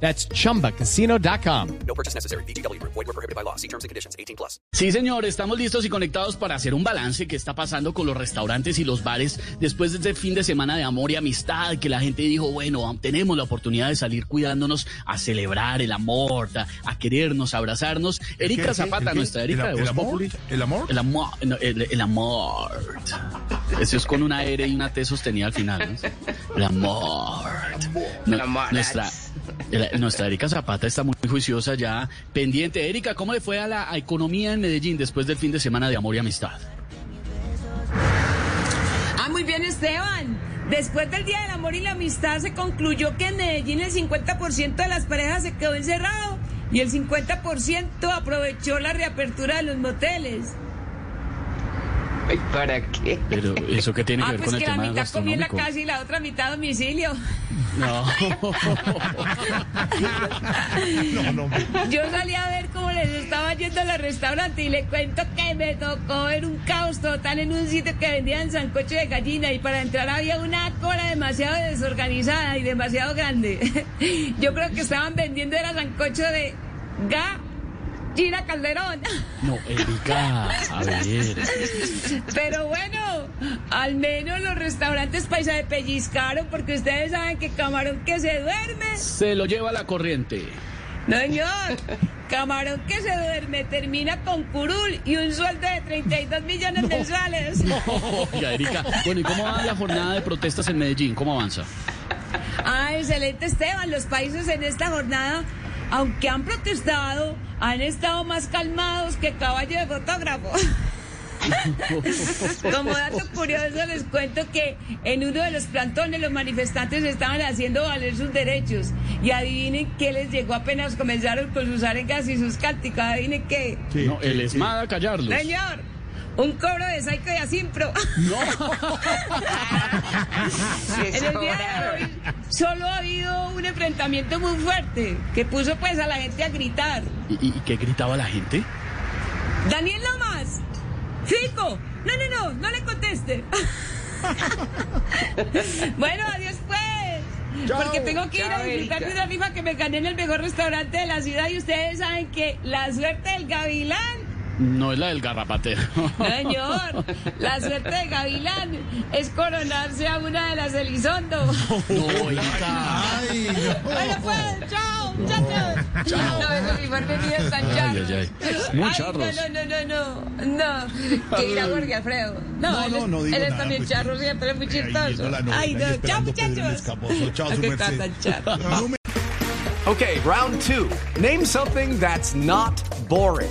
That's chumbacasino.com. No purchase necessary. BGW. Void were prohibited by law. See terms and conditions. 18 plus. Sí, señor, estamos listos y conectados para hacer un balance que está pasando con los restaurantes y los bares después de este fin de semana de amor y amistad, que la gente dijo, bueno, tenemos la oportunidad de salir cuidándonos a celebrar el amor, a, a querernos, a abrazarnos. Erika ¿Qué? Zapata, ¿El qué? nuestra ¿El- Erika de el Voz amor? Populi. ¿El amor? El amor, no, el, el amor. Eso es con una R y una T sostenida al final, ¿no? El amor. No, nuestra, el- nuestra Erika Zapata está muy juiciosa ya, pendiente. Erika, ¿cómo le fue a la economía en Medellín después del fin de semana de amor y amistad? Ah, muy bien, Esteban. Después del Día del Amor y la Amistad se concluyó que en Medellín el 50% de las parejas se quedó encerrado y el 50% aprovechó la reapertura de los moteles. ¿Para qué? Pero eso qué tiene que Ah, ver pues con el que la tema mitad comía en la casa y la otra mitad a domicilio. No. No, no. Yo salí a ver cómo les estaba yendo a los restaurantes y le cuento que me tocó ver un caos total en un sitio que vendían sancocho de gallina y para entrar había una cola demasiado desorganizada y demasiado grande. Yo creo que estaban vendiendo era sancocho de gallina calderón. No, Erika, a ver. Pero bueno, al menos los restaurantes paisa de pellizcaron porque ustedes saben que camarón que se duerme Se lo lleva la corriente. No, señor. Camarón que se duerme termina con curul y un sueldo de 32 millones mensuales. Oiga, Erika. Bueno, ¿y cómo va la jornada de protestas en Medellín? ¿Cómo avanza? Ah, excelente, Esteban. Los países en esta jornada, aunque han protestado, han estado más calmados que caballo de fotógrafo. Como dato curioso, les cuento que en uno de los plantones los manifestantes estaban haciendo valer sus derechos. Y adivinen qué les llegó apenas comenzaron con sus arengas y sus cánticos. Adivinen qué. Sí, No, el sí, esmada callarlos. Señor, un cobro de Saico y Asimpro. No. En el día de hoy solo ha habido un enfrentamiento muy fuerte que puso pues a la gente a gritar. ¿Y, y qué gritaba la gente? Daniel Lomas, Fico, no, no, no, no le conteste. bueno, adiós pues. Chao, Porque tengo que ir a disfrutar de una rifa que me gané en el mejor restaurante de la ciudad y ustedes saben que la suerte del gavilán No es la del garrapatero. Señor, la suerte de Gavilán es coronarse a una de las Elizondo. No, Erika. Ay, no. Bueno, pues, chao, muchachos. Chao. No, esos míos Ay, charros. ay, ay. Muy charros. No, no, no, no, no. No, que ir a Jorge Alfredo. No, No, él, no, es- no digo él es nada, también pues, charro siempre, es muy chistoso. Ay, no, chao, muchachos. Chao, su Ay, qué está merced. Okay, round two. Name something that's not boring.